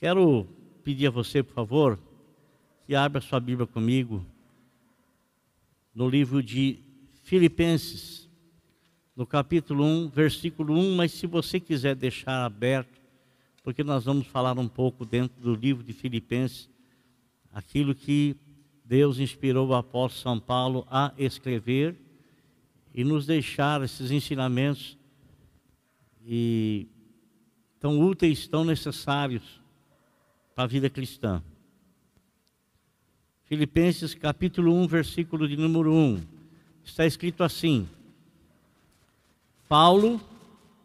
Quero pedir a você, por favor, que abra sua Bíblia comigo no livro de Filipenses, no capítulo 1, versículo 1, mas se você quiser deixar aberto, porque nós vamos falar um pouco dentro do livro de Filipenses, aquilo que Deus inspirou o apóstolo São Paulo a escrever e nos deixar esses ensinamentos e tão úteis, tão necessários para a vida cristã. Filipenses capítulo 1, versículo de número 1. Está escrito assim: Paulo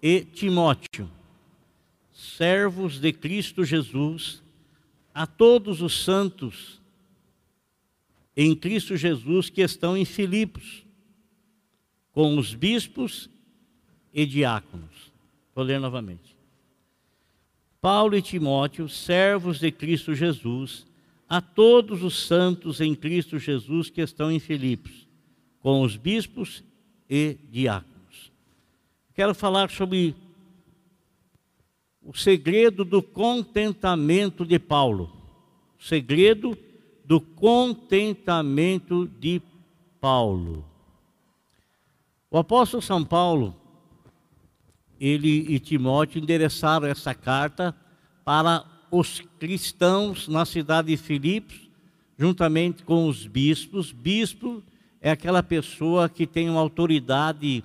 e Timóteo, servos de Cristo Jesus, a todos os santos em Cristo Jesus que estão em Filipos, com os bispos e diáconos. Vou ler novamente. Paulo e Timóteo, servos de Cristo Jesus, a todos os santos em Cristo Jesus que estão em Filipos, com os bispos e diáconos. Quero falar sobre o segredo do contentamento de Paulo. O segredo do contentamento de Paulo. O apóstolo São Paulo, ele e Timóteo endereçaram essa carta para os cristãos na cidade de Filipos, juntamente com os bispos. Bispo é aquela pessoa que tem uma autoridade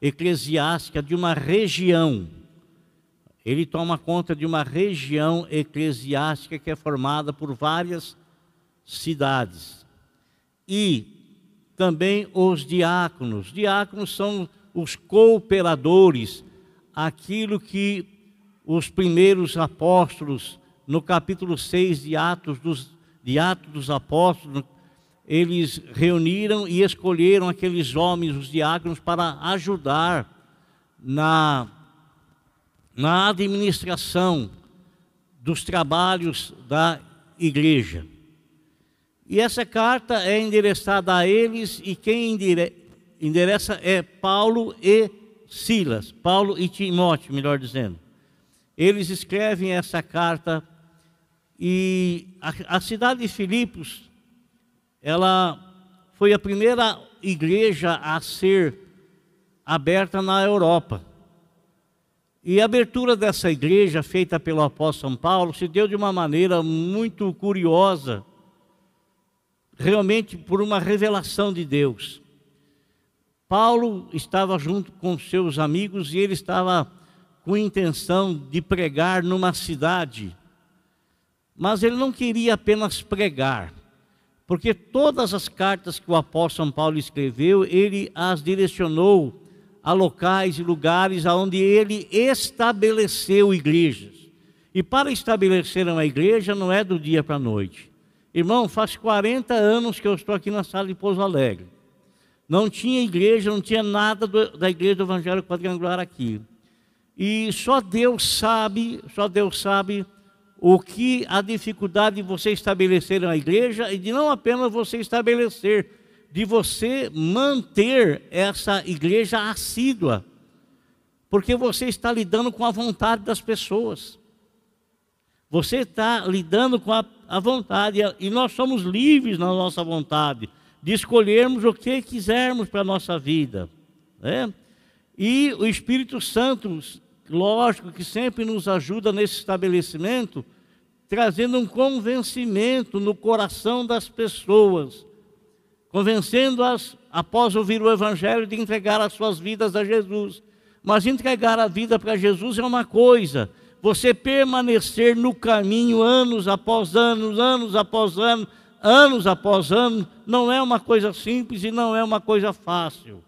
eclesiástica de uma região. Ele toma conta de uma região eclesiástica que é formada por várias cidades. E também os diáconos. Diáconos são os cooperadores, aquilo que os primeiros apóstolos no capítulo 6 de Atos dos, de Atos dos Apóstolos, eles reuniram e escolheram aqueles homens, os diáconos, para ajudar na, na administração dos trabalhos da igreja. E essa carta é endereçada a eles, e quem endereça é Paulo e Silas, Paulo e Timóteo, melhor dizendo. Eles escrevem essa carta e a, a cidade de Filipos, ela foi a primeira igreja a ser aberta na Europa. E a abertura dessa igreja, feita pelo apóstolo São Paulo, se deu de uma maneira muito curiosa, realmente por uma revelação de Deus. Paulo estava junto com seus amigos e ele estava com intenção de pregar numa cidade mas ele não queria apenas pregar, porque todas as cartas que o apóstolo São Paulo escreveu, ele as direcionou a locais e lugares onde ele estabeleceu igrejas. E para estabelecer uma igreja não é do dia para a noite. Irmão, faz 40 anos que eu estou aqui na sala de Pouso Alegre. Não tinha igreja, não tinha nada do, da igreja do Evangelho Quadrangular aqui. E só Deus sabe, só Deus sabe o que a dificuldade de você estabelecer uma igreja e de não apenas você estabelecer, de você manter essa igreja assídua, porque você está lidando com a vontade das pessoas. Você está lidando com a, a vontade, e nós somos livres na nossa vontade de escolhermos o que quisermos para a nossa vida. Né? E o Espírito Santo lógico que sempre nos ajuda nesse estabelecimento, trazendo um convencimento no coração das pessoas, convencendo-as, após ouvir o Evangelho, de entregar as suas vidas a Jesus. Mas entregar a vida para Jesus é uma coisa, você permanecer no caminho anos após anos, anos após anos, anos após anos, não é uma coisa simples e não é uma coisa fácil.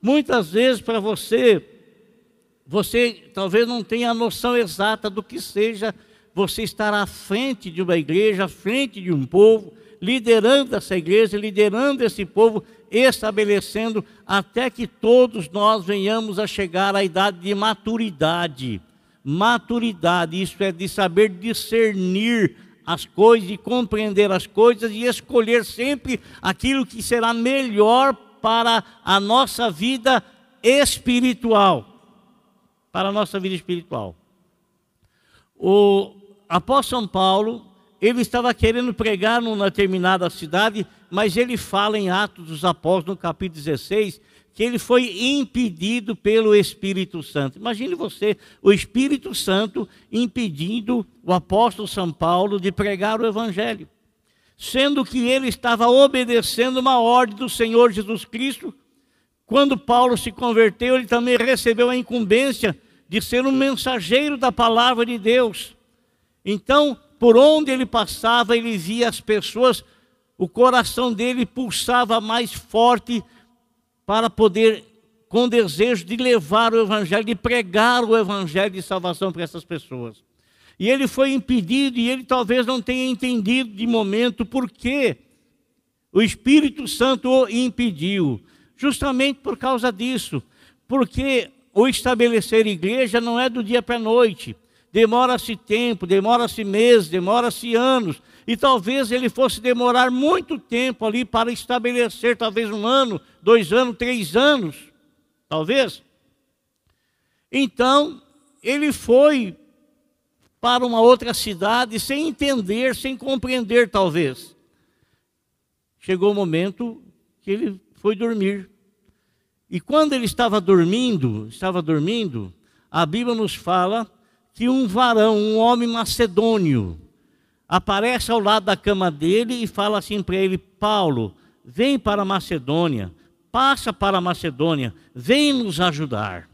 Muitas vezes para você você talvez não tenha a noção exata do que seja você estar à frente de uma igreja, à frente de um povo, liderando essa igreja, liderando esse povo, estabelecendo até que todos nós venhamos a chegar à idade de maturidade. Maturidade, isso é de saber discernir as coisas, de compreender as coisas e escolher sempre aquilo que será melhor para a nossa vida espiritual para a nossa vida espiritual. O, após São Paulo, ele estava querendo pregar numa determinada cidade, mas ele fala em Atos dos Apóstolos, no capítulo 16, que ele foi impedido pelo Espírito Santo. Imagine você, o Espírito Santo impedindo o apóstolo São Paulo de pregar o Evangelho, sendo que ele estava obedecendo uma ordem do Senhor Jesus Cristo. Quando Paulo se converteu, ele também recebeu a incumbência de ser um mensageiro da palavra de Deus. Então, por onde ele passava, ele via as pessoas, o coração dele pulsava mais forte para poder, com desejo de levar o Evangelho, de pregar o Evangelho de salvação para essas pessoas. E ele foi impedido, e ele talvez não tenha entendido de momento por que o Espírito Santo o impediu. Justamente por causa disso. Porque o estabelecer igreja não é do dia para a noite. Demora-se tempo, demora-se meses, demora-se anos. E talvez ele fosse demorar muito tempo ali para estabelecer, talvez um ano, dois anos, três anos, talvez. Então, ele foi para uma outra cidade sem entender, sem compreender, talvez. Chegou o momento que ele foi dormir. E quando ele estava dormindo, estava dormindo, a Bíblia nos fala que um varão, um homem macedônio, aparece ao lado da cama dele e fala assim para ele: Paulo, vem para a Macedônia, passa para a Macedônia, vem nos ajudar.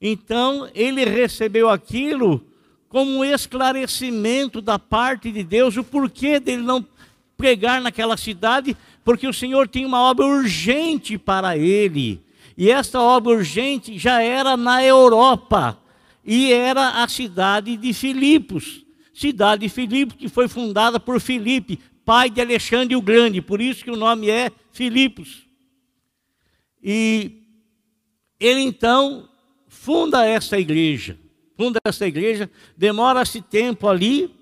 Então ele recebeu aquilo como um esclarecimento da parte de Deus, o porquê dele não pregar naquela cidade, porque o Senhor tinha uma obra urgente para ele. E essa obra urgente já era na Europa, e era a cidade de Filipos cidade de Filipe, que foi fundada por Filipe, pai de Alexandre o Grande, por isso que o nome é Filipos. E ele então funda essa igreja, funda essa igreja, demora-se tempo ali,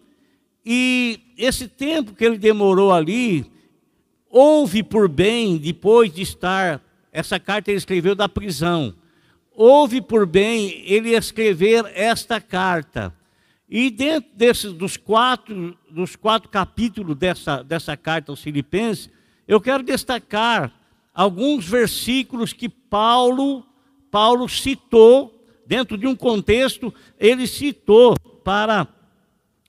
e esse tempo que ele demorou ali, houve por bem, depois de estar, essa carta ele escreveu da prisão, houve por bem ele escrever esta carta e dentro desses, dos, quatro, dos quatro capítulos dessa, dessa carta aos Filipenses, eu quero destacar alguns versículos que Paulo, Paulo citou, dentro de um contexto, ele citou para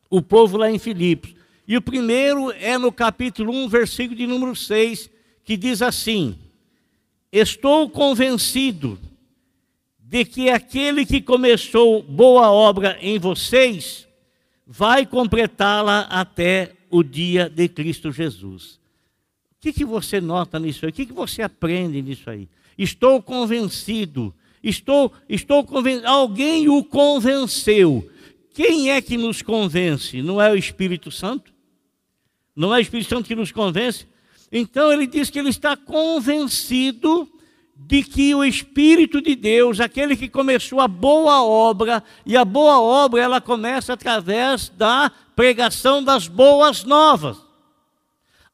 o povo lá em Filipos. E o primeiro é no capítulo 1, versículo de número 6, que diz assim: Estou convencido de que aquele que começou boa obra em vocês vai completá-la até o dia de Cristo Jesus. O que, que você nota nisso aí? O que, que você aprende nisso aí? Estou convencido, estou, estou convencido, alguém o convenceu. Quem é que nos convence? Não é o Espírito Santo? Não é o Espírito Santo que nos convence? Então ele diz que ele está convencido de que o Espírito de Deus, aquele que começou a boa obra, e a boa obra ela começa através da pregação das boas novas.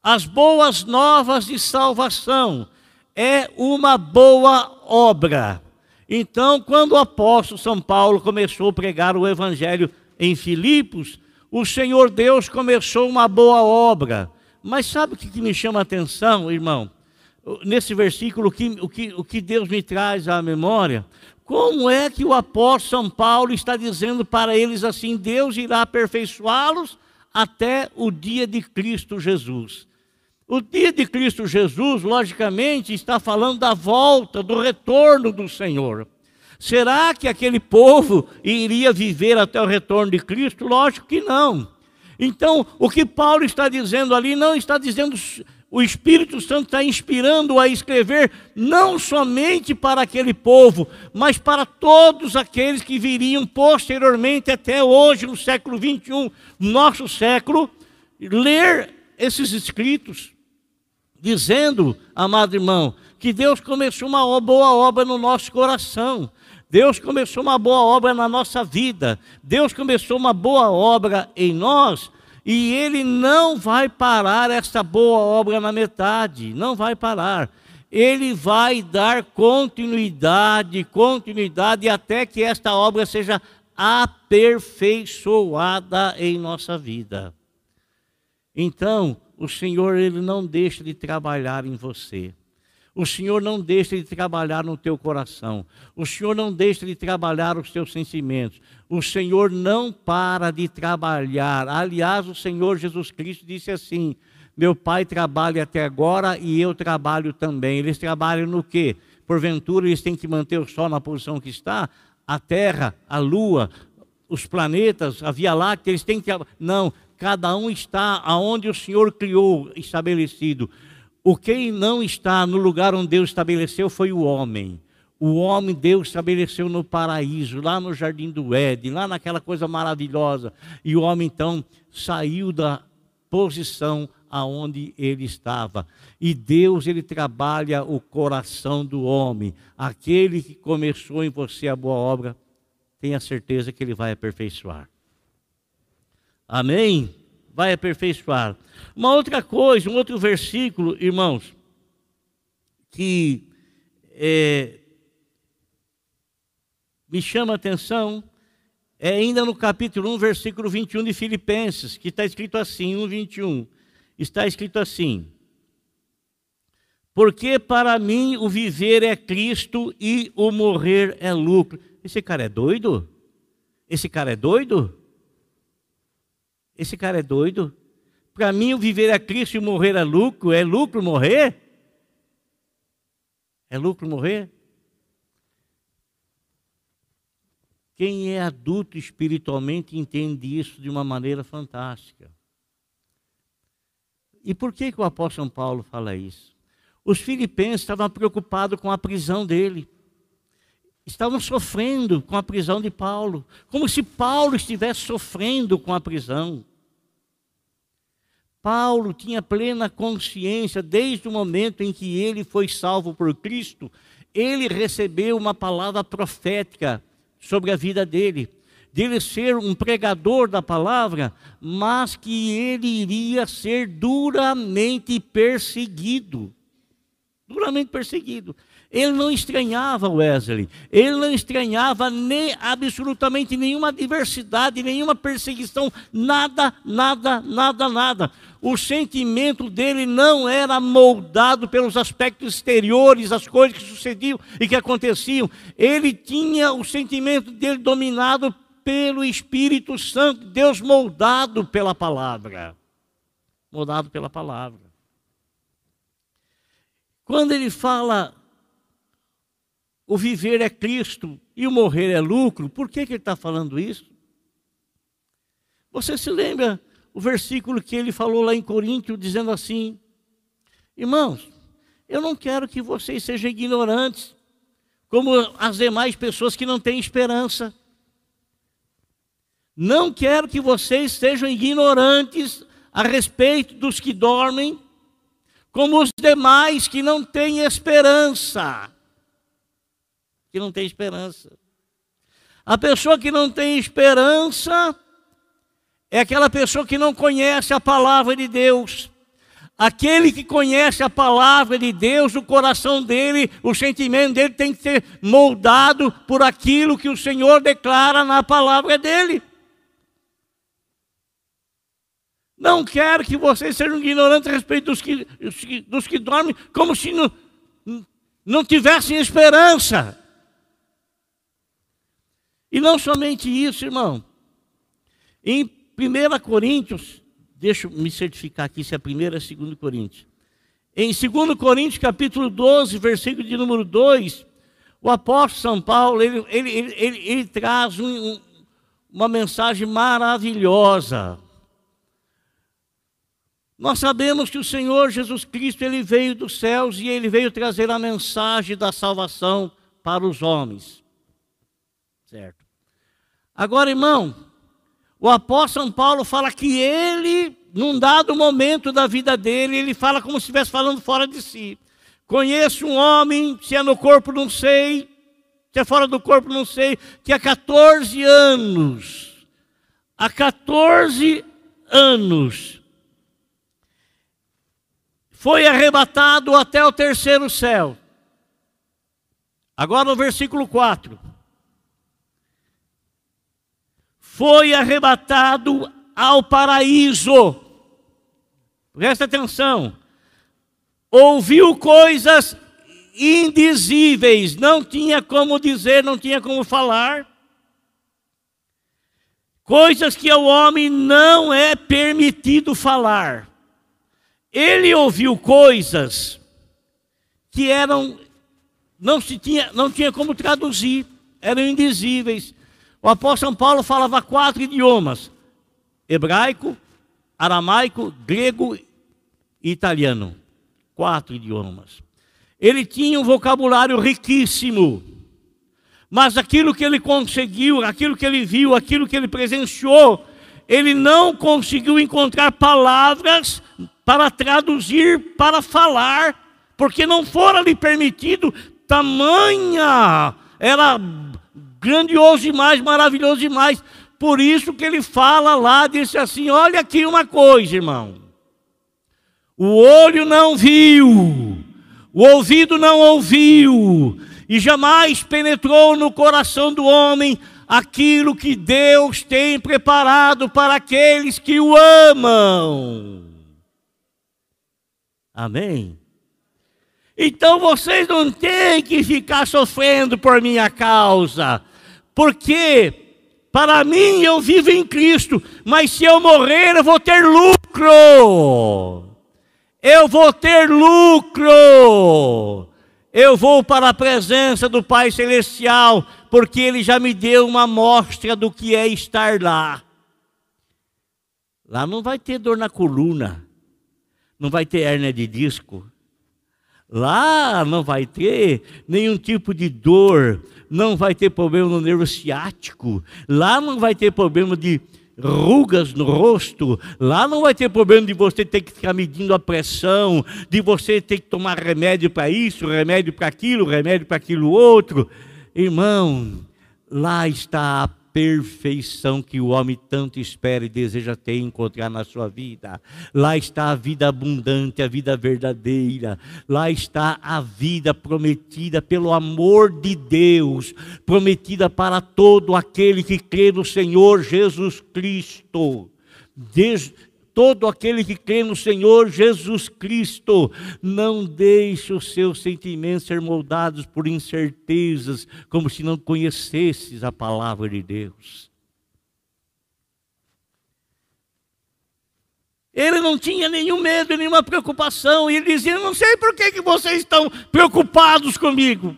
As boas novas de salvação é uma boa obra. Então, quando o apóstolo São Paulo começou a pregar o evangelho em Filipos, o Senhor Deus começou uma boa obra. Mas sabe o que me chama a atenção, irmão? Nesse versículo, o que, o, que, o que Deus me traz à memória, como é que o apóstolo São Paulo está dizendo para eles assim: Deus irá aperfeiçoá-los até o dia de Cristo Jesus. O dia de Cristo Jesus, logicamente, está falando da volta, do retorno do Senhor. Será que aquele povo iria viver até o retorno de Cristo? Lógico que não. Então, o que Paulo está dizendo ali não está dizendo o Espírito Santo está inspirando a escrever não somente para aquele povo, mas para todos aqueles que viriam posteriormente até hoje, no século 21, nosso século, ler esses escritos, dizendo, amado irmão, que Deus começou uma boa obra no nosso coração. Deus começou uma boa obra na nossa vida. Deus começou uma boa obra em nós e ele não vai parar essa boa obra na metade, não vai parar. Ele vai dar continuidade, continuidade até que esta obra seja aperfeiçoada em nossa vida. Então, o Senhor ele não deixa de trabalhar em você. O Senhor não deixa de trabalhar no teu coração. O Senhor não deixa de trabalhar os teus sentimentos. O Senhor não para de trabalhar. Aliás, o Senhor Jesus Cristo disse assim: Meu Pai trabalha até agora e eu trabalho também. Eles trabalham no quê? Porventura eles têm que manter o sol na posição que está? A terra, a lua, os planetas, a Via Láctea, eles têm que. Não, cada um está aonde o Senhor criou, estabelecido. O quem não está no lugar onde Deus estabeleceu foi o homem. O homem Deus estabeleceu no paraíso, lá no jardim do Éden, lá naquela coisa maravilhosa. E o homem então saiu da posição aonde ele estava. E Deus ele trabalha o coração do homem. Aquele que começou em você a boa obra, tenha certeza que ele vai aperfeiçoar. Amém? Vai aperfeiçoar. Uma outra coisa, um outro versículo, irmãos, que é, me chama a atenção, é ainda no capítulo 1, versículo 21 de Filipenses, que está escrito assim, 1, 21. Está escrito assim: Porque para mim o viver é Cristo e o morrer é lucro. Esse cara é doido? Esse cara é doido? Esse cara é doido? Para mim, o viver é Cristo e morrer é lucro. É lucro morrer? É lucro morrer? Quem é adulto espiritualmente entende isso de uma maneira fantástica. E por que, que o apóstolo Paulo fala isso? Os filipenses estavam preocupados com a prisão dele. Estavam sofrendo com a prisão de Paulo. Como se Paulo estivesse sofrendo com a prisão. Paulo tinha plena consciência, desde o momento em que ele foi salvo por Cristo, ele recebeu uma palavra profética sobre a vida dele, dele ser um pregador da palavra, mas que ele iria ser duramente perseguido. Duramente perseguido. Ele não estranhava Wesley, ele não estranhava nem absolutamente nenhuma adversidade, nenhuma perseguição, nada, nada, nada, nada. O sentimento dele não era moldado pelos aspectos exteriores, as coisas que sucediam e que aconteciam. Ele tinha o sentimento dele dominado pelo Espírito Santo, Deus moldado pela palavra. Moldado pela palavra. Quando ele fala o viver é Cristo e o morrer é lucro, por que, que ele está falando isso? Você se lembra o versículo que ele falou lá em Coríntio, dizendo assim: Irmãos, eu não quero que vocês sejam ignorantes, como as demais pessoas que não têm esperança. Não quero que vocês sejam ignorantes a respeito dos que dormem, como os demais que não têm esperança que não tem esperança. A pessoa que não tem esperança é aquela pessoa que não conhece a palavra de Deus. Aquele que conhece a palavra de Deus, o coração dele, o sentimento dele tem que ser moldado por aquilo que o Senhor declara na palavra dele. Não quero que vocês sejam ignorantes a respeito dos que, dos que dormem, como se não, não tivessem esperança. E não somente isso, irmão. Em 1 Coríntios, deixa eu me certificar aqui se é 1 ou 2 Coríntios. Em 2 Coríntios, capítulo 12, versículo de número 2, o apóstolo São Paulo, ele, ele, ele, ele traz um, uma mensagem maravilhosa. Nós sabemos que o Senhor Jesus Cristo, ele veio dos céus e ele veio trazer a mensagem da salvação para os homens. Certo? Agora, irmão, o apóstolo São Paulo fala que ele, num dado momento da vida dele, ele fala como se estivesse falando fora de si. Conheço um homem, se é no corpo não sei, se é fora do corpo não sei, que há 14 anos, há 14 anos, foi arrebatado até o terceiro céu. Agora no versículo 4. Foi arrebatado ao paraíso. Presta atenção. Ouviu coisas indizíveis, não tinha como dizer, não tinha como falar. Coisas que ao homem não é permitido falar. Ele ouviu coisas que eram não se tinha, não tinha como traduzir, eram indizíveis. O apóstolo São Paulo falava quatro idiomas: hebraico, aramaico, grego e italiano. Quatro idiomas. Ele tinha um vocabulário riquíssimo. Mas aquilo que ele conseguiu, aquilo que ele viu, aquilo que ele presenciou, ele não conseguiu encontrar palavras para traduzir, para falar, porque não fora lhe permitido tamanha, era grandioso demais, maravilhoso demais. Por isso que ele fala lá, disse assim: olha aqui uma coisa, irmão. O olho não viu, o ouvido não ouviu, e jamais penetrou no coração do homem aquilo que Deus tem preparado para aqueles que o amam. Amém? Então vocês não têm que ficar sofrendo por minha causa, porque para mim eu vivo em Cristo, mas se eu morrer eu vou ter lucro. Eu vou ter lucro. Eu vou para a presença do Pai Celestial, porque Ele já me deu uma amostra do que é estar lá. Lá não vai ter dor na coluna, não vai ter hérnia de disco, Lá não vai ter nenhum tipo de dor, não vai ter problema no nervo ciático, lá não vai ter problema de rugas no rosto, lá não vai ter problema de você ter que ficar medindo a pressão, de você ter que tomar remédio para isso, remédio para aquilo, remédio para aquilo outro. Irmão, lá está a perfeição que o homem tanto espera e deseja ter e encontrar na sua vida. Lá está a vida abundante, a vida verdadeira. Lá está a vida prometida pelo amor de Deus, prometida para todo aquele que crê no Senhor Jesus Cristo. Desde todo aquele que crê no Senhor Jesus Cristo, não deixe os seus sentimentos ser moldados por incertezas, como se não conhecesses a palavra de Deus. Ele não tinha nenhum medo, nenhuma preocupação, e ele dizia: Não sei por que, que vocês estão preocupados comigo.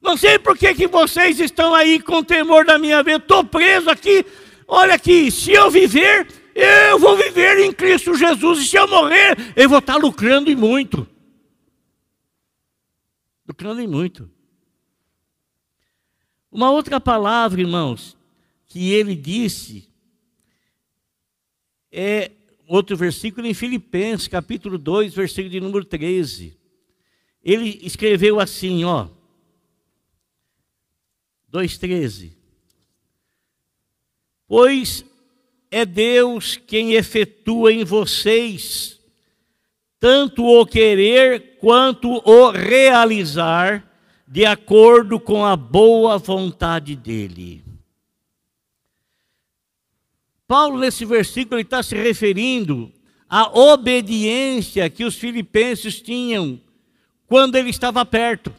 Não sei por que, que vocês estão aí com temor da minha vida. Estou preso aqui. Olha aqui, se eu viver, eu vou viver em Cristo Jesus, e se eu morrer, eu vou estar lucrando e muito. Lucrando e muito. Uma outra palavra, irmãos, que ele disse, é outro versículo em Filipenses, capítulo 2, versículo de número 13. Ele escreveu assim, ó, 2,13. Pois é Deus quem efetua em vocês tanto o querer quanto o realizar, de acordo com a boa vontade dEle. Paulo, nesse versículo, está se referindo à obediência que os filipenses tinham quando ele estava perto.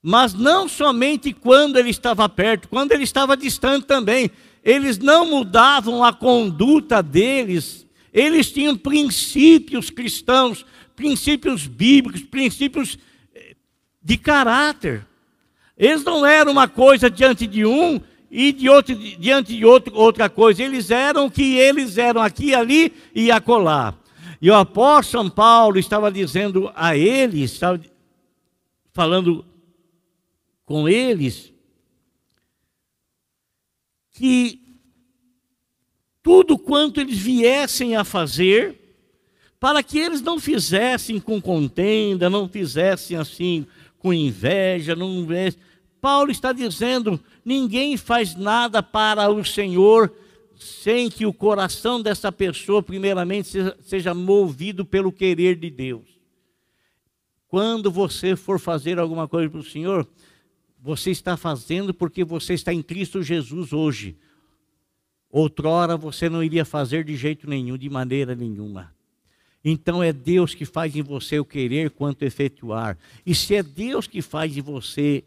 Mas não somente quando ele estava perto, quando ele estava distante também eles não mudavam a conduta deles, eles tinham princípios cristãos, princípios bíblicos, princípios eh, de caráter. Eles não eram uma coisa diante de um e de outro, diante de outro, outra coisa. Eles eram o que eles eram aqui, ali e acolá. E o apóstolo São Paulo estava dizendo a eles, estava falando com eles, que tudo quanto eles viessem a fazer, para que eles não fizessem com contenda, não fizessem assim com inveja, não Paulo está dizendo: ninguém faz nada para o Senhor sem que o coração dessa pessoa, primeiramente, seja movido pelo querer de Deus. Quando você for fazer alguma coisa para o Senhor, você está fazendo porque você está em Cristo Jesus hoje. outrora você não iria fazer de jeito nenhum, de maneira nenhuma. Então é Deus que faz em você o querer quanto efetuar. E se é Deus que faz em você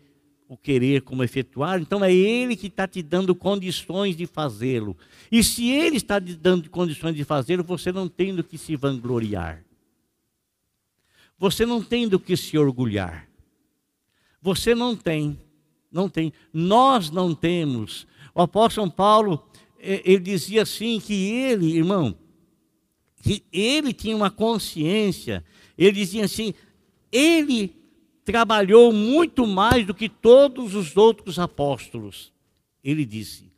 o querer como efetuar, então é Ele que está te dando condições de fazê-lo. E se Ele está te dando condições de fazê-lo, você não tem do que se vangloriar. Você não tem do que se orgulhar. Você não tem, não tem. Nós não temos. O apóstolo Paulo, eh, ele dizia assim que ele, irmão, que ele tinha uma consciência, ele dizia assim: ele trabalhou muito mais do que todos os outros apóstolos. Ele disse.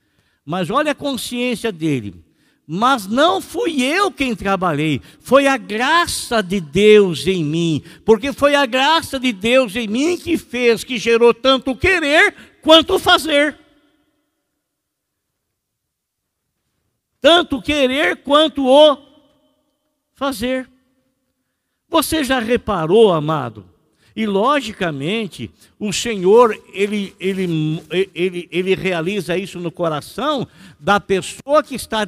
Mas olha a consciência dele. Mas não fui eu quem trabalhei, foi a graça de Deus em mim, porque foi a graça de Deus em mim que fez, que gerou tanto querer quanto fazer. Tanto querer quanto o fazer. Você já reparou, amado? E logicamente, o Senhor, ele, ele, ele, ele realiza isso no coração da pessoa que está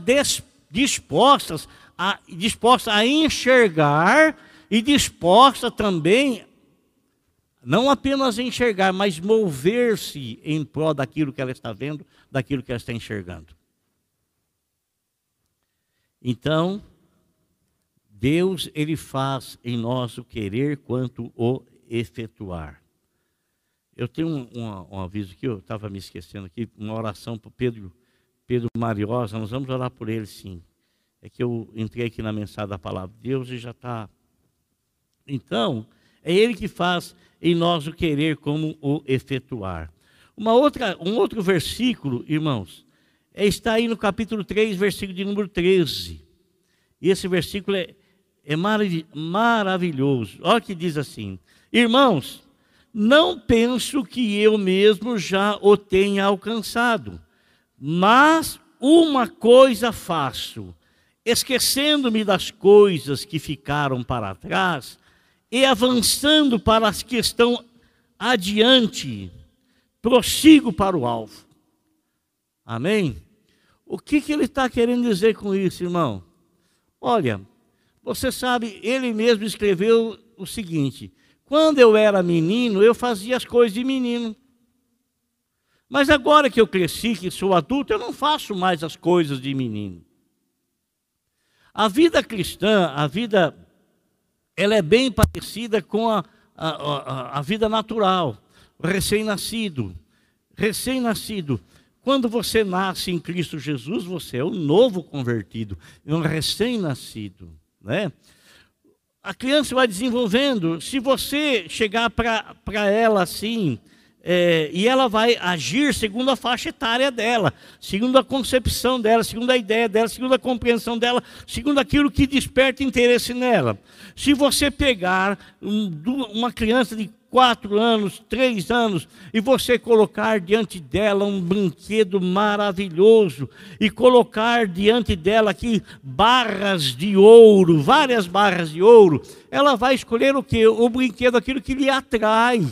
disposta a, disposta a enxergar e disposta também, não apenas enxergar, mas mover-se em prol daquilo que ela está vendo, daquilo que ela está enxergando. Então, Deus, ele faz em nós o querer quanto o efetuar. Eu tenho um, um, um aviso aqui, eu estava me esquecendo aqui, uma oração para Pedro, Pedro Mariosa, nós vamos orar por ele sim. É que eu entrei aqui na mensagem da palavra de Deus e já está. Então, é ele que faz em nós o querer como o efetuar. Uma outra, um outro versículo, irmãos, é, está aí no capítulo 3, versículo de número 13. E esse versículo é, é maravilhoso. Olha que diz assim: Irmãos, não penso que eu mesmo já o tenha alcançado, mas uma coisa faço, esquecendo-me das coisas que ficaram para trás e avançando para as que estão adiante, prossigo para o alvo. Amém? O que, que ele está querendo dizer com isso, irmão? Olha, você sabe, ele mesmo escreveu o seguinte: quando eu era menino, eu fazia as coisas de menino. Mas agora que eu cresci, que sou adulto, eu não faço mais as coisas de menino. A vida cristã, a vida, ela é bem parecida com a, a, a, a vida natural, recém-nascido. Recém-nascido. Quando você nasce em Cristo Jesus, você é o novo convertido, um recém-nascido. Né? A criança vai desenvolvendo. Se você chegar para ela assim, é, e ela vai agir segundo a faixa etária dela, segundo a concepção dela, segundo a ideia dela, segundo a compreensão dela, segundo aquilo que desperta interesse nela. Se você pegar um, uma criança de quatro anos, três anos, e você colocar diante dela um brinquedo maravilhoso, e colocar diante dela aqui barras de ouro, várias barras de ouro, ela vai escolher o que? O brinquedo, aquilo que lhe atrai.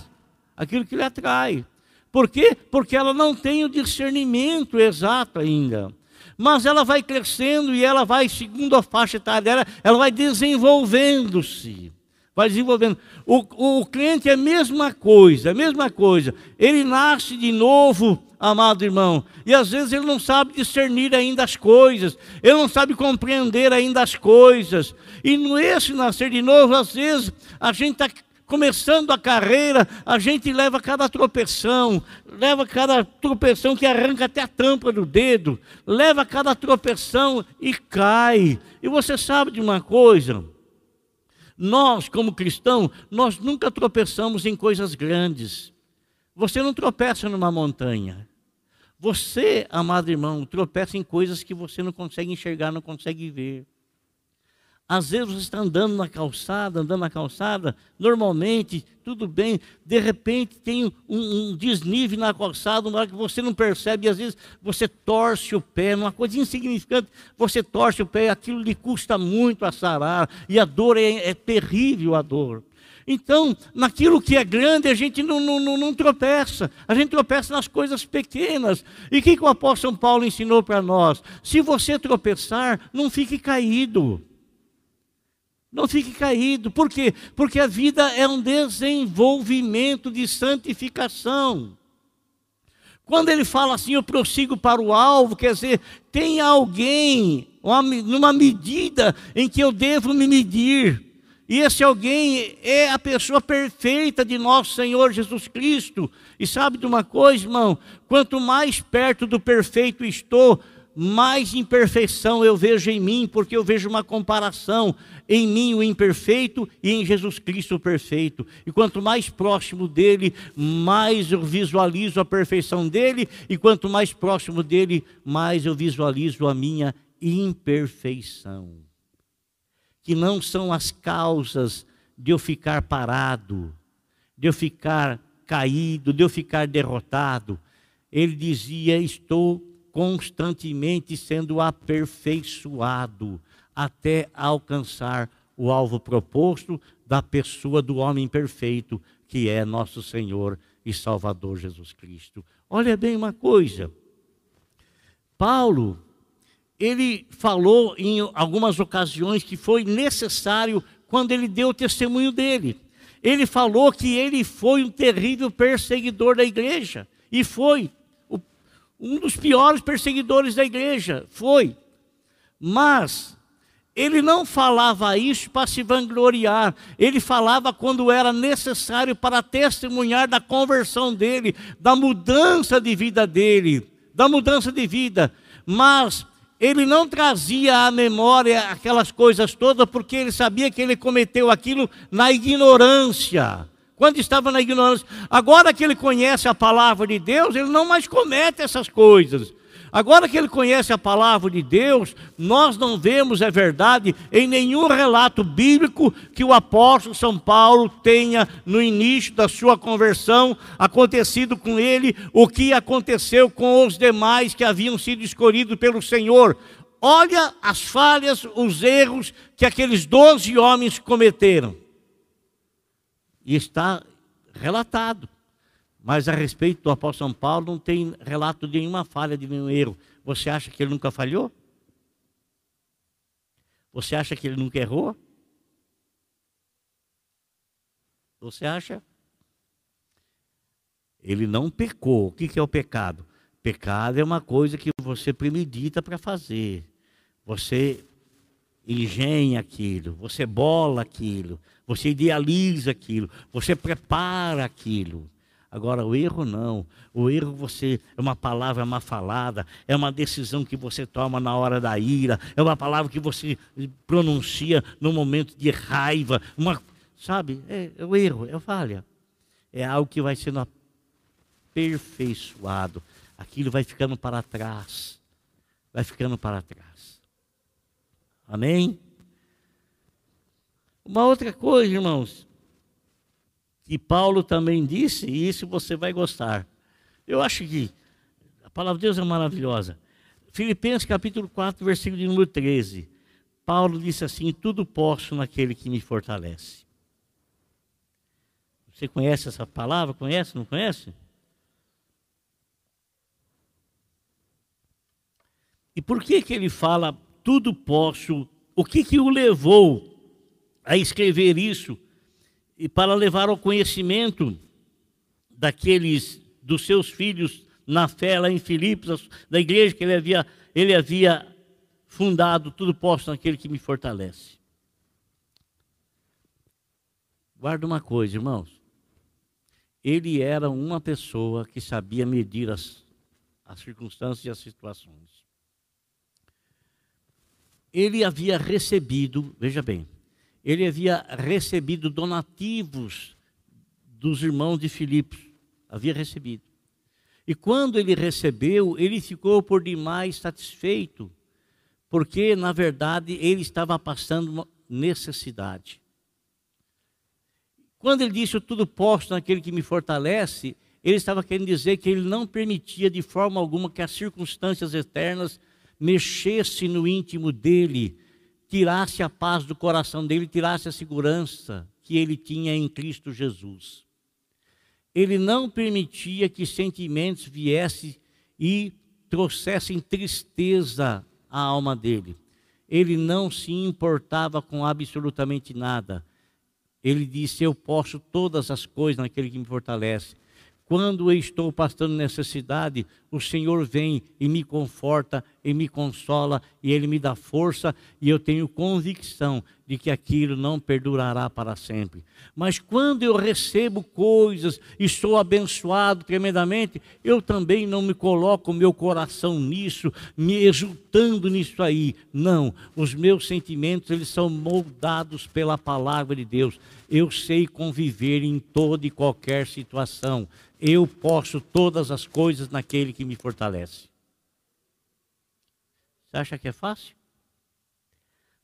Aquilo que lhe atrai. Por quê? Porque ela não tem o discernimento exato ainda. Mas ela vai crescendo e ela vai, segundo a faixa etária dela, ela vai desenvolvendo-se vai desenvolvendo. O, o cliente é a mesma coisa, a mesma coisa. Ele nasce de novo, amado irmão, e às vezes ele não sabe discernir ainda as coisas, ele não sabe compreender ainda as coisas. E nesse nascer de novo, às vezes a gente está começando a carreira, a gente leva cada tropeção, leva cada tropeção que arranca até a tampa do dedo, leva cada tropeção e cai. E você sabe de uma coisa? Nós, como cristãos, nós nunca tropeçamos em coisas grandes. Você não tropeça numa montanha. Você, amado irmão, tropeça em coisas que você não consegue enxergar, não consegue ver. Às vezes você está andando na calçada, andando na calçada, normalmente, tudo bem, de repente tem um, um desnível na calçada, uma hora que você não percebe, e às vezes você torce o pé, numa coisa insignificante, você torce o pé, aquilo lhe custa muito a sarar, e a dor é, é terrível a dor. Então, naquilo que é grande, a gente não, não, não, não tropeça, a gente tropeça nas coisas pequenas. E o que, que o apóstolo Paulo ensinou para nós? Se você tropeçar, não fique caído. Não fique caído. Por quê? Porque a vida é um desenvolvimento de santificação. Quando ele fala assim, eu prossigo para o alvo, quer dizer, tem alguém, uma, numa medida em que eu devo me medir. E esse alguém é a pessoa perfeita de nosso Senhor Jesus Cristo. E sabe de uma coisa, irmão? Quanto mais perto do perfeito estou, mais imperfeição eu vejo em mim, porque eu vejo uma comparação em mim o imperfeito e em Jesus Cristo o perfeito. E quanto mais próximo dele, mais eu visualizo a perfeição dele, e quanto mais próximo dele, mais eu visualizo a minha imperfeição que não são as causas de eu ficar parado, de eu ficar caído, de eu ficar derrotado. Ele dizia: Estou constantemente sendo aperfeiçoado até alcançar o alvo proposto da pessoa do homem perfeito, que é nosso Senhor e Salvador Jesus Cristo. Olha bem uma coisa. Paulo ele falou em algumas ocasiões que foi necessário quando ele deu o testemunho dele. Ele falou que ele foi um terrível perseguidor da igreja. E foi. Um dos piores perseguidores da igreja. Foi. Mas ele não falava isso para se vangloriar, ele falava quando era necessário para testemunhar da conversão dele, da mudança de vida dele, da mudança de vida. Mas ele não trazia à memória aquelas coisas todas, porque ele sabia que ele cometeu aquilo na ignorância. Quando estava na ignorância. Agora que ele conhece a palavra de Deus, ele não mais comete essas coisas. Agora que ele conhece a palavra de Deus, nós não vemos, é verdade, em nenhum relato bíblico que o apóstolo São Paulo tenha, no início da sua conversão, acontecido com ele o que aconteceu com os demais que haviam sido escolhidos pelo Senhor. Olha as falhas, os erros que aqueles doze homens cometeram. E está relatado. Mas a respeito do apóstolo São Paulo não tem relato de nenhuma falha, de nenhum erro. Você acha que ele nunca falhou? Você acha que ele nunca errou? Você acha? Ele não pecou. O que é o pecado? Pecado é uma coisa que você premedita para fazer. Você engenha aquilo, você bola aquilo, você idealiza aquilo, você prepara aquilo. Agora, o erro não. O erro você é uma palavra mal falada, é uma decisão que você toma na hora da ira, é uma palavra que você pronuncia no momento de raiva, uma, sabe? É, é o erro, é falha. É algo que vai sendo aperfeiçoado. Aquilo vai ficando para trás. Vai ficando para trás. Amém? Uma outra coisa, irmãos, que Paulo também disse, e isso você vai gostar. Eu acho que a palavra de Deus é maravilhosa. Filipenses capítulo 4, versículo de número 13. Paulo disse assim: Tudo posso naquele que me fortalece. Você conhece essa palavra? Conhece? Não conhece? E por que que ele fala tudo posso? O que que o levou a escrever isso? e para levar ao conhecimento daqueles dos seus filhos na fé lá em Filipos, da igreja que ele havia, ele havia fundado, tudo posto naquele que me fortalece. Guarda uma coisa, irmãos. Ele era uma pessoa que sabia medir as, as circunstâncias e as situações. Ele havia recebido, veja bem, ele havia recebido donativos dos irmãos de Filipos. Havia recebido. E quando ele recebeu, ele ficou por demais satisfeito, porque, na verdade, ele estava passando uma necessidade. Quando ele disse: Tudo posto naquele que me fortalece, ele estava querendo dizer que ele não permitia de forma alguma que as circunstâncias eternas mexessem no íntimo dele, tirasse a paz do coração dele, tirasse a segurança, que ele tinha em Cristo Jesus. Ele não permitia que sentimentos viessem e trouxessem tristeza à alma dele. Ele não se importava com absolutamente nada. Ele disse: Eu posso todas as coisas naquele que me fortalece. Quando eu estou passando necessidade, o Senhor vem e me conforta, e me consola, e Ele me dá força, e eu tenho convicção de que aquilo não perdurará para sempre. Mas quando eu recebo coisas e sou abençoado tremendamente, eu também não me coloco meu coração nisso, me exultando nisso aí. Não, os meus sentimentos, eles são moldados pela palavra de Deus. Eu sei conviver em toda e qualquer situação eu posso todas as coisas naquele que me fortalece. Você acha que é fácil?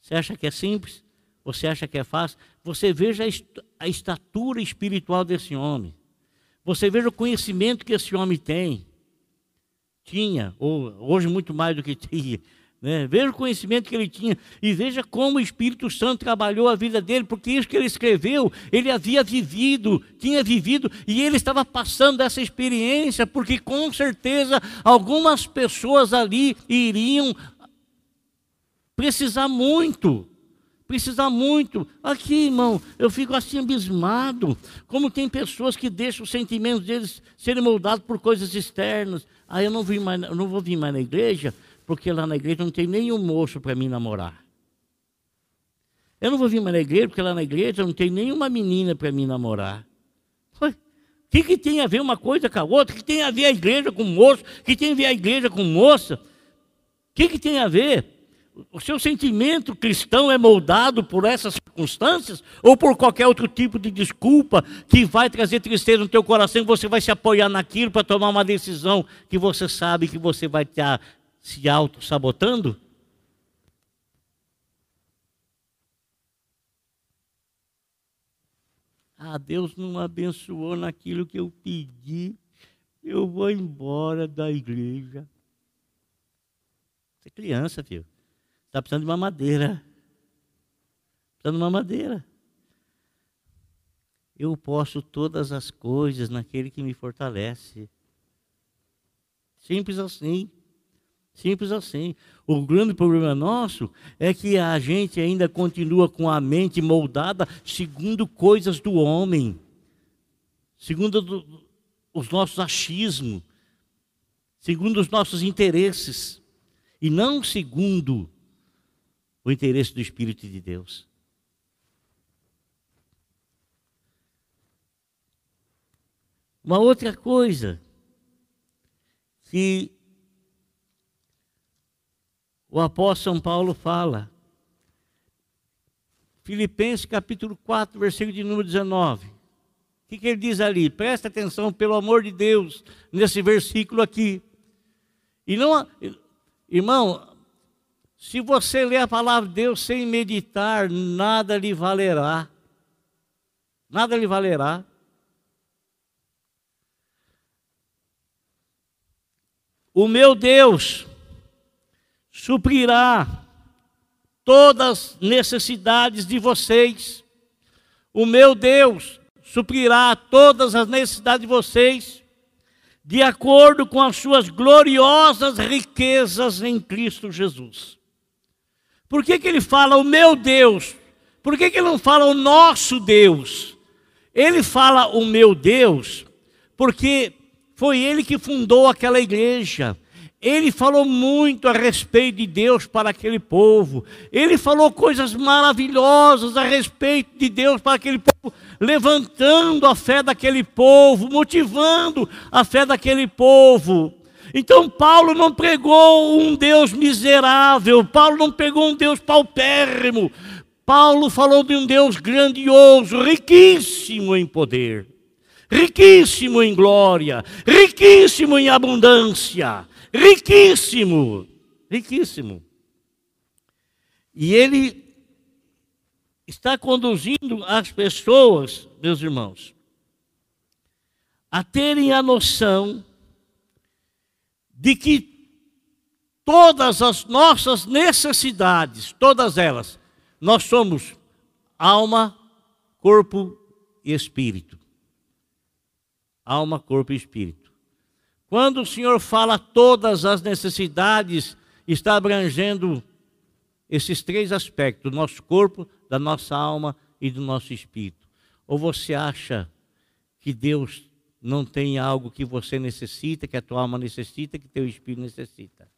Você acha que é simples? Você acha que é fácil? Você veja a estatura espiritual desse homem. Você veja o conhecimento que esse homem tem. Tinha, ou hoje muito mais do que tinha. Né? Veja o conhecimento que ele tinha e veja como o Espírito Santo trabalhou a vida dele, porque isso que ele escreveu, ele havia vivido, tinha vivido e ele estava passando essa experiência, porque com certeza algumas pessoas ali iriam precisar muito. Precisar muito. Aqui, irmão, eu fico assim abismado. Como tem pessoas que deixam os sentimentos deles serem moldados por coisas externas. Ah, eu não, vim mais, eu não vou vir mais na igreja porque lá na igreja não tem nenhum moço para mim namorar. Eu não vou vir mais na igreja, porque lá na igreja não tem nenhuma menina para mim namorar. O que, que tem a ver uma coisa com a outra? O que tem a ver a igreja com moço? O que tem a ver a igreja com moça? O que, que tem a ver? O seu sentimento cristão é moldado por essas circunstâncias ou por qualquer outro tipo de desculpa que vai trazer tristeza no teu coração e você vai se apoiar naquilo para tomar uma decisão que você sabe que você vai estar se auto-sabotando? Ah, Deus não abençoou naquilo que eu pedi. Eu vou embora da igreja. Você é criança, filho. Está precisando de uma madeira. Precisando de uma madeira. Eu posso todas as coisas naquele que me fortalece. Simples assim. Simples assim. O grande problema nosso é que a gente ainda continua com a mente moldada segundo coisas do homem, segundo do, os nossos achismos, segundo os nossos interesses, e não segundo o interesse do Espírito de Deus. Uma outra coisa que o apóstolo São Paulo fala. Filipenses capítulo 4, versículo de número 19. O que, que ele diz ali? Presta atenção, pelo amor de Deus, nesse versículo aqui. E não, irmão, se você ler a palavra de Deus sem meditar, nada lhe valerá. Nada lhe valerá. O meu Deus suprirá todas as necessidades de vocês. O meu Deus suprirá todas as necessidades de vocês, de acordo com as suas gloriosas riquezas em Cristo Jesus. Por que, que ele fala o meu Deus? Por que, que ele não fala o nosso Deus? Ele fala o meu Deus porque foi ele que fundou aquela igreja. Ele falou muito a respeito de Deus para aquele povo. Ele falou coisas maravilhosas a respeito de Deus para aquele povo, levantando a fé daquele povo, motivando a fé daquele povo. Então Paulo não pregou um Deus miserável, Paulo não pegou um Deus paupérrimo. Paulo falou de um Deus grandioso, riquíssimo em poder, riquíssimo em glória, riquíssimo em abundância riquíssimo, riquíssimo. E ele está conduzindo as pessoas, meus irmãos, a terem a noção de que todas as nossas necessidades, todas elas, nós somos alma, corpo e espírito. Alma, corpo e espírito. Quando o Senhor fala todas as necessidades, está abrangendo esses três aspectos: do nosso corpo, da nossa alma e do nosso espírito. Ou você acha que Deus não tem algo que você necessita, que a tua alma necessita, que teu espírito necessita?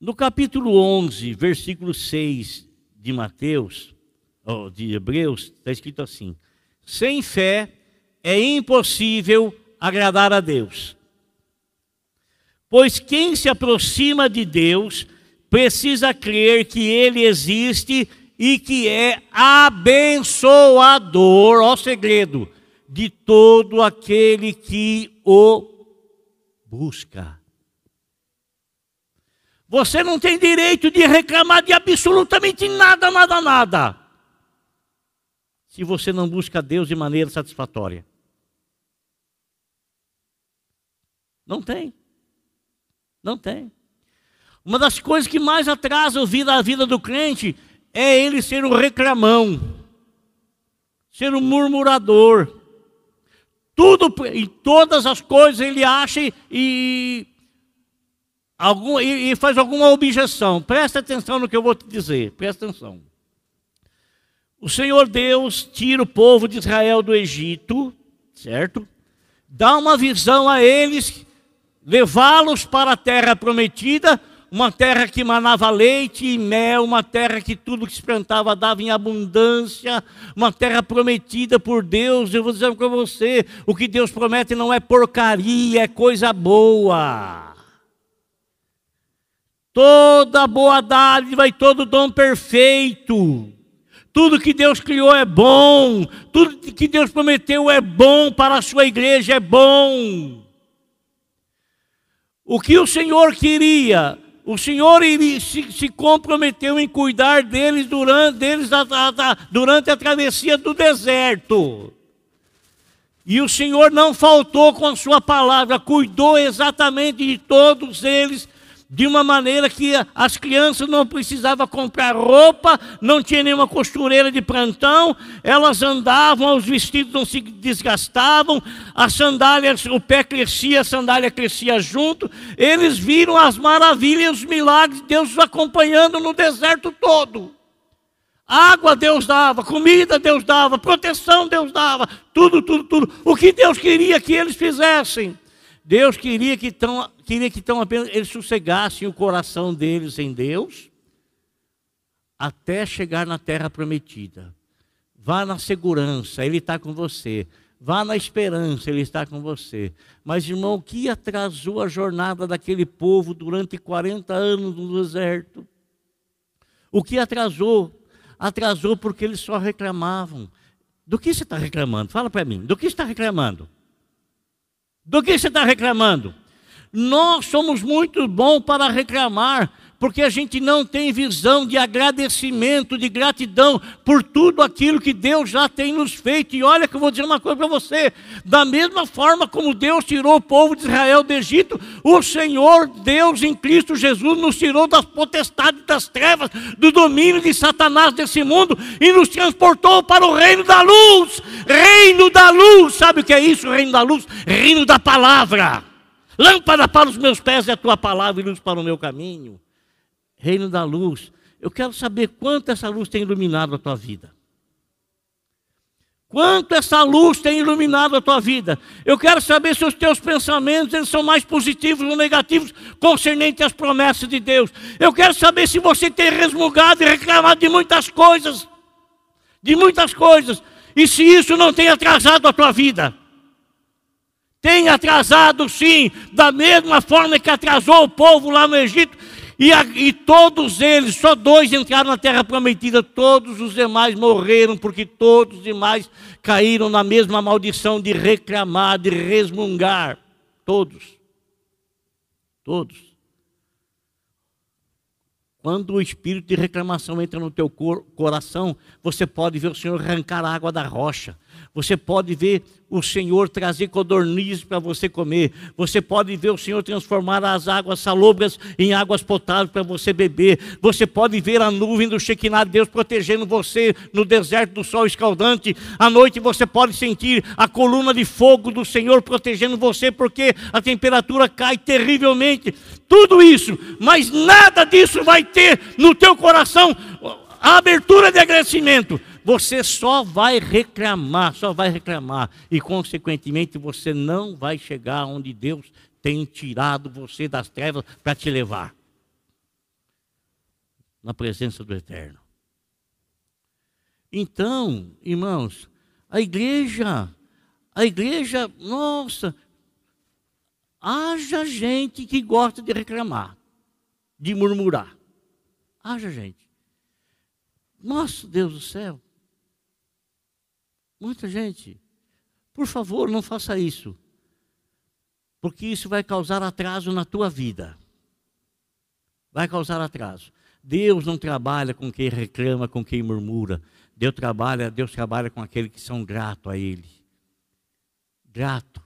No capítulo 11, versículo 6 de Mateus, ou de Hebreus, está escrito assim: Sem fé é impossível agradar a Deus. Pois quem se aproxima de Deus precisa crer que Ele existe e que é abençoador, ó segredo, de todo aquele que o busca. Você não tem direito de reclamar de absolutamente nada, nada, nada. Se você não busca Deus de maneira satisfatória. Não tem. Não tem. Uma das coisas que mais atrasa a vida, a vida do crente é ele ser um reclamão, ser um murmurador. Tudo, em todas as coisas ele acha e e, e faz alguma objeção. Presta atenção no que eu vou te dizer, presta atenção. O Senhor Deus tira o povo de Israel do Egito, certo? Dá uma visão a eles, levá-los para a terra prometida, uma terra que manava leite e mel, uma terra que tudo que se plantava dava em abundância, uma terra prometida por Deus. Eu vou dizer para você: o que Deus promete não é porcaria, é coisa boa. Toda boa dádiva e todo dom perfeito. Tudo que Deus criou é bom. Tudo que Deus prometeu é bom para a sua igreja, é bom. O que o Senhor queria, o Senhor se, se comprometeu em cuidar deles durante, deles a, a, a, durante a travessia do deserto. E o Senhor não faltou com a sua palavra, cuidou exatamente de todos eles de uma maneira que as crianças não precisavam comprar roupa, não tinha nenhuma costureira de plantão, elas andavam, os vestidos não se desgastavam, as sandálias, o pé crescia, a sandália crescia junto. Eles viram as maravilhas, os milagres de Deus os acompanhando no deserto todo. Água Deus dava, comida Deus dava, proteção Deus dava, tudo, tudo, tudo. O que Deus queria que eles fizessem. Deus queria que tão, queria que tão apenas eles sossegassem o coração deles em Deus até chegar na terra prometida. Vá na segurança, Ele está com você. Vá na esperança, Ele está com você. Mas, irmão, o que atrasou a jornada daquele povo durante 40 anos no deserto? O que atrasou? Atrasou porque eles só reclamavam. Do que você está reclamando? Fala para mim. Do que você está reclamando? Do que você está reclamando? Nós somos muito bons para reclamar, porque a gente não tem visão de agradecimento, de gratidão por tudo aquilo que Deus já tem nos feito. E olha que eu vou dizer uma coisa para você: da mesma forma como Deus tirou o povo de Israel do Egito, o Senhor Deus em Cristo Jesus nos tirou das potestades das trevas, do domínio de Satanás desse mundo e nos transportou para o reino da luz. Reino da luz, sabe o que é isso? Reino da luz, reino da palavra. Lâmpada para os meus pés é a tua palavra e luz para o meu caminho reino da luz. Eu quero saber quanto essa luz tem iluminado a tua vida. Quanto essa luz tem iluminado a tua vida. Eu quero saber se os teus pensamentos eles são mais positivos ou negativos concernente às promessas de Deus. Eu quero saber se você tem resmungado e reclamado de muitas coisas. De muitas coisas. E se isso não tem atrasado a tua vida. Tem atrasado sim, da mesma forma que atrasou o povo lá no Egito, e, a, e, todos eles, só dois entraram na terra prometida, todos os demais morreram, porque todos os demais caíram na mesma maldição de reclamar, de resmungar. Todos. Todos. Quando o espírito de reclamação entra no teu coração, você pode ver o Senhor arrancar a água da rocha. Você pode ver o Senhor trazer codornizes para você comer. Você pode ver o Senhor transformar as águas salobras em águas potáveis para você beber. Você pode ver a nuvem do Shekinah de Deus protegendo você no deserto do sol escaldante. À noite você pode sentir a coluna de fogo do Senhor protegendo você porque a temperatura cai terrivelmente. Tudo isso, mas nada disso vai ter no teu coração a abertura de agradecimento você só vai reclamar, só vai reclamar, e consequentemente você não vai chegar onde Deus tem tirado você das trevas para te levar na presença do Eterno. Então, irmãos, a igreja, a igreja, nossa, haja gente que gosta de reclamar, de murmurar. Haja gente. Nossa, Deus do céu. Muita gente. Por favor, não faça isso. Porque isso vai causar atraso na tua vida. Vai causar atraso. Deus não trabalha com quem reclama, com quem murmura. Deus trabalha, Deus trabalha com aqueles que são gratos a Ele. Grato,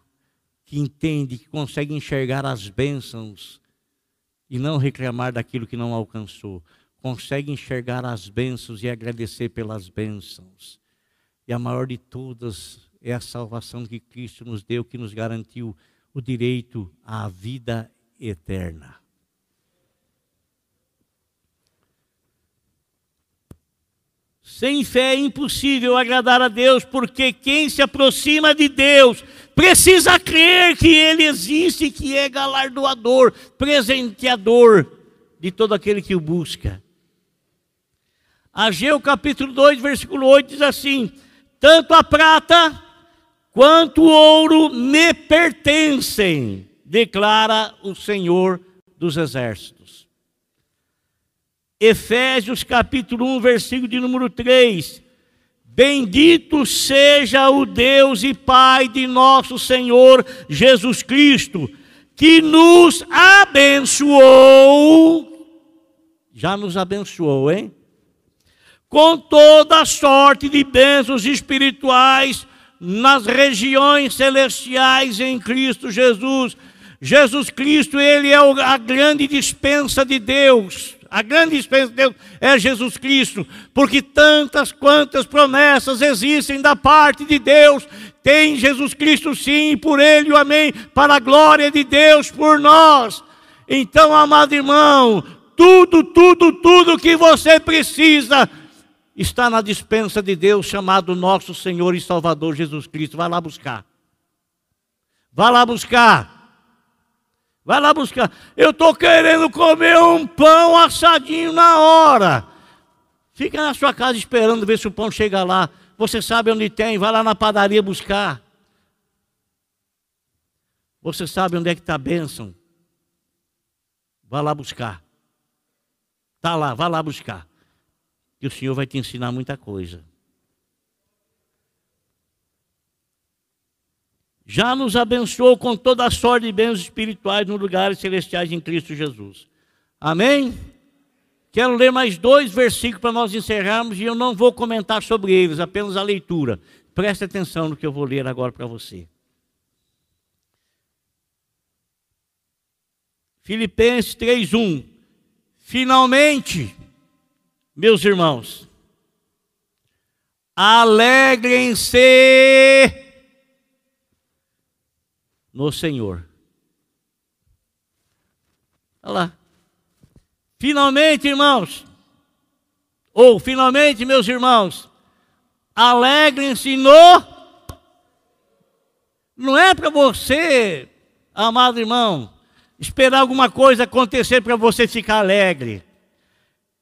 que entende, que consegue enxergar as bênçãos e não reclamar daquilo que não alcançou. Consegue enxergar as bênçãos e agradecer pelas bênçãos. E a maior de todas é a salvação que Cristo nos deu, que nos garantiu o direito à vida eterna. Sem fé é impossível agradar a Deus, porque quem se aproxima de Deus precisa crer que Ele existe, que é galardoador, presenteador de todo aquele que o busca. Ageu capítulo 2, versículo 8 diz assim: tanto a prata quanto o ouro me pertencem, declara o Senhor dos Exércitos. Efésios capítulo 1, versículo de número 3. Bendito seja o Deus e Pai de nosso Senhor Jesus Cristo, que nos abençoou. Já nos abençoou, hein? Com toda sorte de bênçãos espirituais nas regiões celestiais em Cristo Jesus. Jesus Cristo, ele é a grande dispensa de Deus. A grande dispensa de Deus é Jesus Cristo, porque tantas quantas promessas existem da parte de Deus, tem Jesus Cristo sim, por ele o amém, para a glória de Deus por nós. Então, amado irmão, tudo, tudo, tudo que você precisa está na dispensa de Deus chamado nosso Senhor e Salvador Jesus Cristo. Vai lá buscar. Vai lá buscar. Vai lá buscar. Eu estou querendo comer um pão assadinho na hora. Fica na sua casa esperando ver se o pão chega lá. Você sabe onde tem, vai lá na padaria buscar. Você sabe onde é que está a bênção. Vai lá buscar. Está lá, vai lá buscar que o Senhor vai te ensinar muita coisa. Já nos abençoou com toda a sorte de bens espirituais nos lugares celestiais em Cristo Jesus. Amém? Quero ler mais dois versículos para nós encerrarmos e eu não vou comentar sobre eles, apenas a leitura. Preste atenção no que eu vou ler agora para você. Filipenses 3:1 Finalmente, meus irmãos, alegrem-se no Senhor. Olha lá. Finalmente, irmãos, ou finalmente, meus irmãos, alegrem-se no. Não é para você, amado irmão, esperar alguma coisa acontecer para você ficar alegre.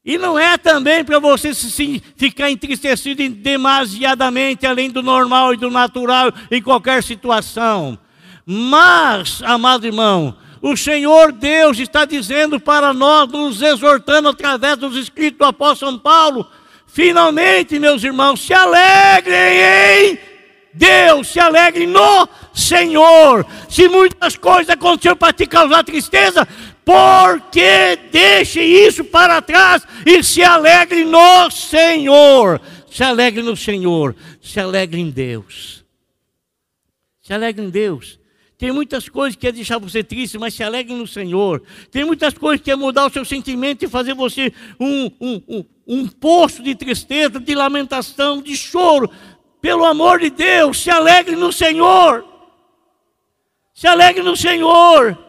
E não é também para você se, ficar entristecido demasiadamente além do normal e do natural em qualquer situação. Mas, amado irmão, o Senhor Deus está dizendo para nós, nos exortando através dos escritos do apóstolo São Paulo, finalmente, meus irmãos, se alegrem em Deus, se alegrem no Senhor. Se muitas coisas aconteceram para te causar tristeza, porque deixe isso para trás e se alegre no Senhor. Se alegre no Senhor, se alegre em Deus. Se alegre em Deus. Tem muitas coisas que é deixar você triste, mas se alegre no Senhor. Tem muitas coisas que é mudar o seu sentimento e fazer você um, um, um, um poço de tristeza, de lamentação, de choro. Pelo amor de Deus, se alegre no Senhor. Se alegre no Senhor.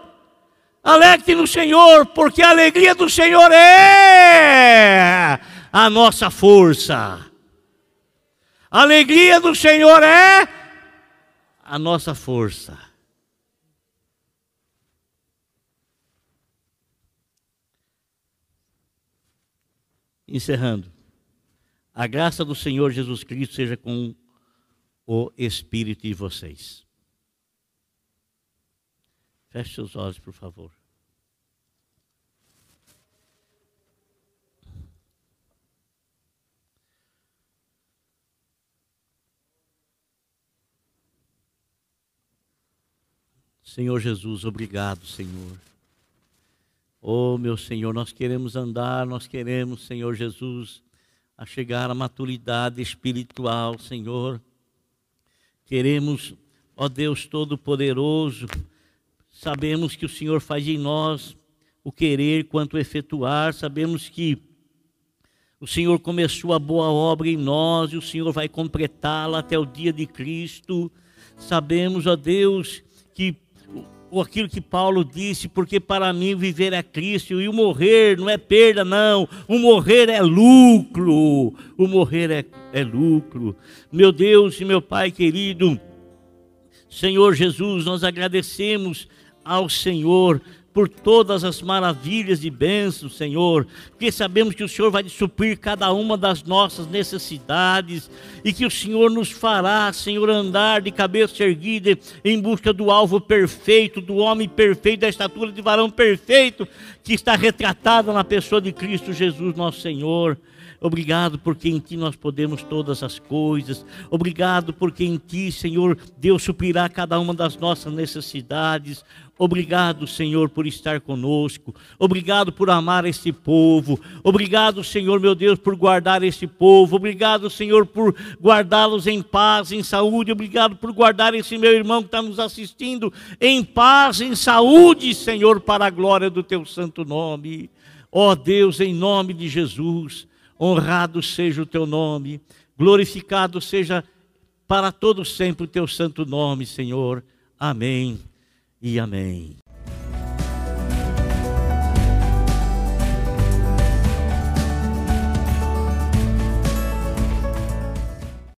Alegre no Senhor, porque a alegria do Senhor é a nossa força. A alegria do Senhor é a nossa força. Encerrando. A graça do Senhor Jesus Cristo seja com o Espírito de vocês. Feche seus olhos, por favor. Senhor Jesus, obrigado, Senhor. Oh, meu Senhor, nós queremos andar, nós queremos, Senhor Jesus, a chegar à maturidade espiritual, Senhor. Queremos, ó Deus Todo-Poderoso, sabemos que o Senhor faz em nós o querer quanto o efetuar, sabemos que o Senhor começou a boa obra em nós e o Senhor vai completá-la até o dia de Cristo. Sabemos, ó Deus, que aquilo que Paulo disse, porque para mim viver é Cristo e o morrer não é perda, não, o morrer é lucro, o morrer é, é lucro. Meu Deus e meu Pai querido, Senhor Jesus, nós agradecemos ao Senhor por todas as maravilhas e bênçãos, Senhor, porque sabemos que o Senhor vai suprir cada uma das nossas necessidades e que o Senhor nos fará, Senhor, andar de cabeça erguida em busca do alvo perfeito, do homem perfeito, da estatura de varão perfeito que está retratado na pessoa de Cristo Jesus, nosso Senhor. Obrigado porque em Ti nós podemos todas as coisas. Obrigado porque em Ti, Senhor, Deus suprirá cada uma das nossas necessidades. Obrigado, Senhor, por estar conosco. Obrigado por amar este povo. Obrigado, Senhor, meu Deus, por guardar este povo. Obrigado, Senhor, por guardá-los em paz, em saúde. Obrigado por guardar esse meu irmão que está nos assistindo em paz, em saúde, Senhor, para a glória do Teu santo nome. Ó oh, Deus, em nome de Jesus honrado seja o teu nome, glorificado seja para todo sempre o teu santo nome, Senhor. Amém e amém.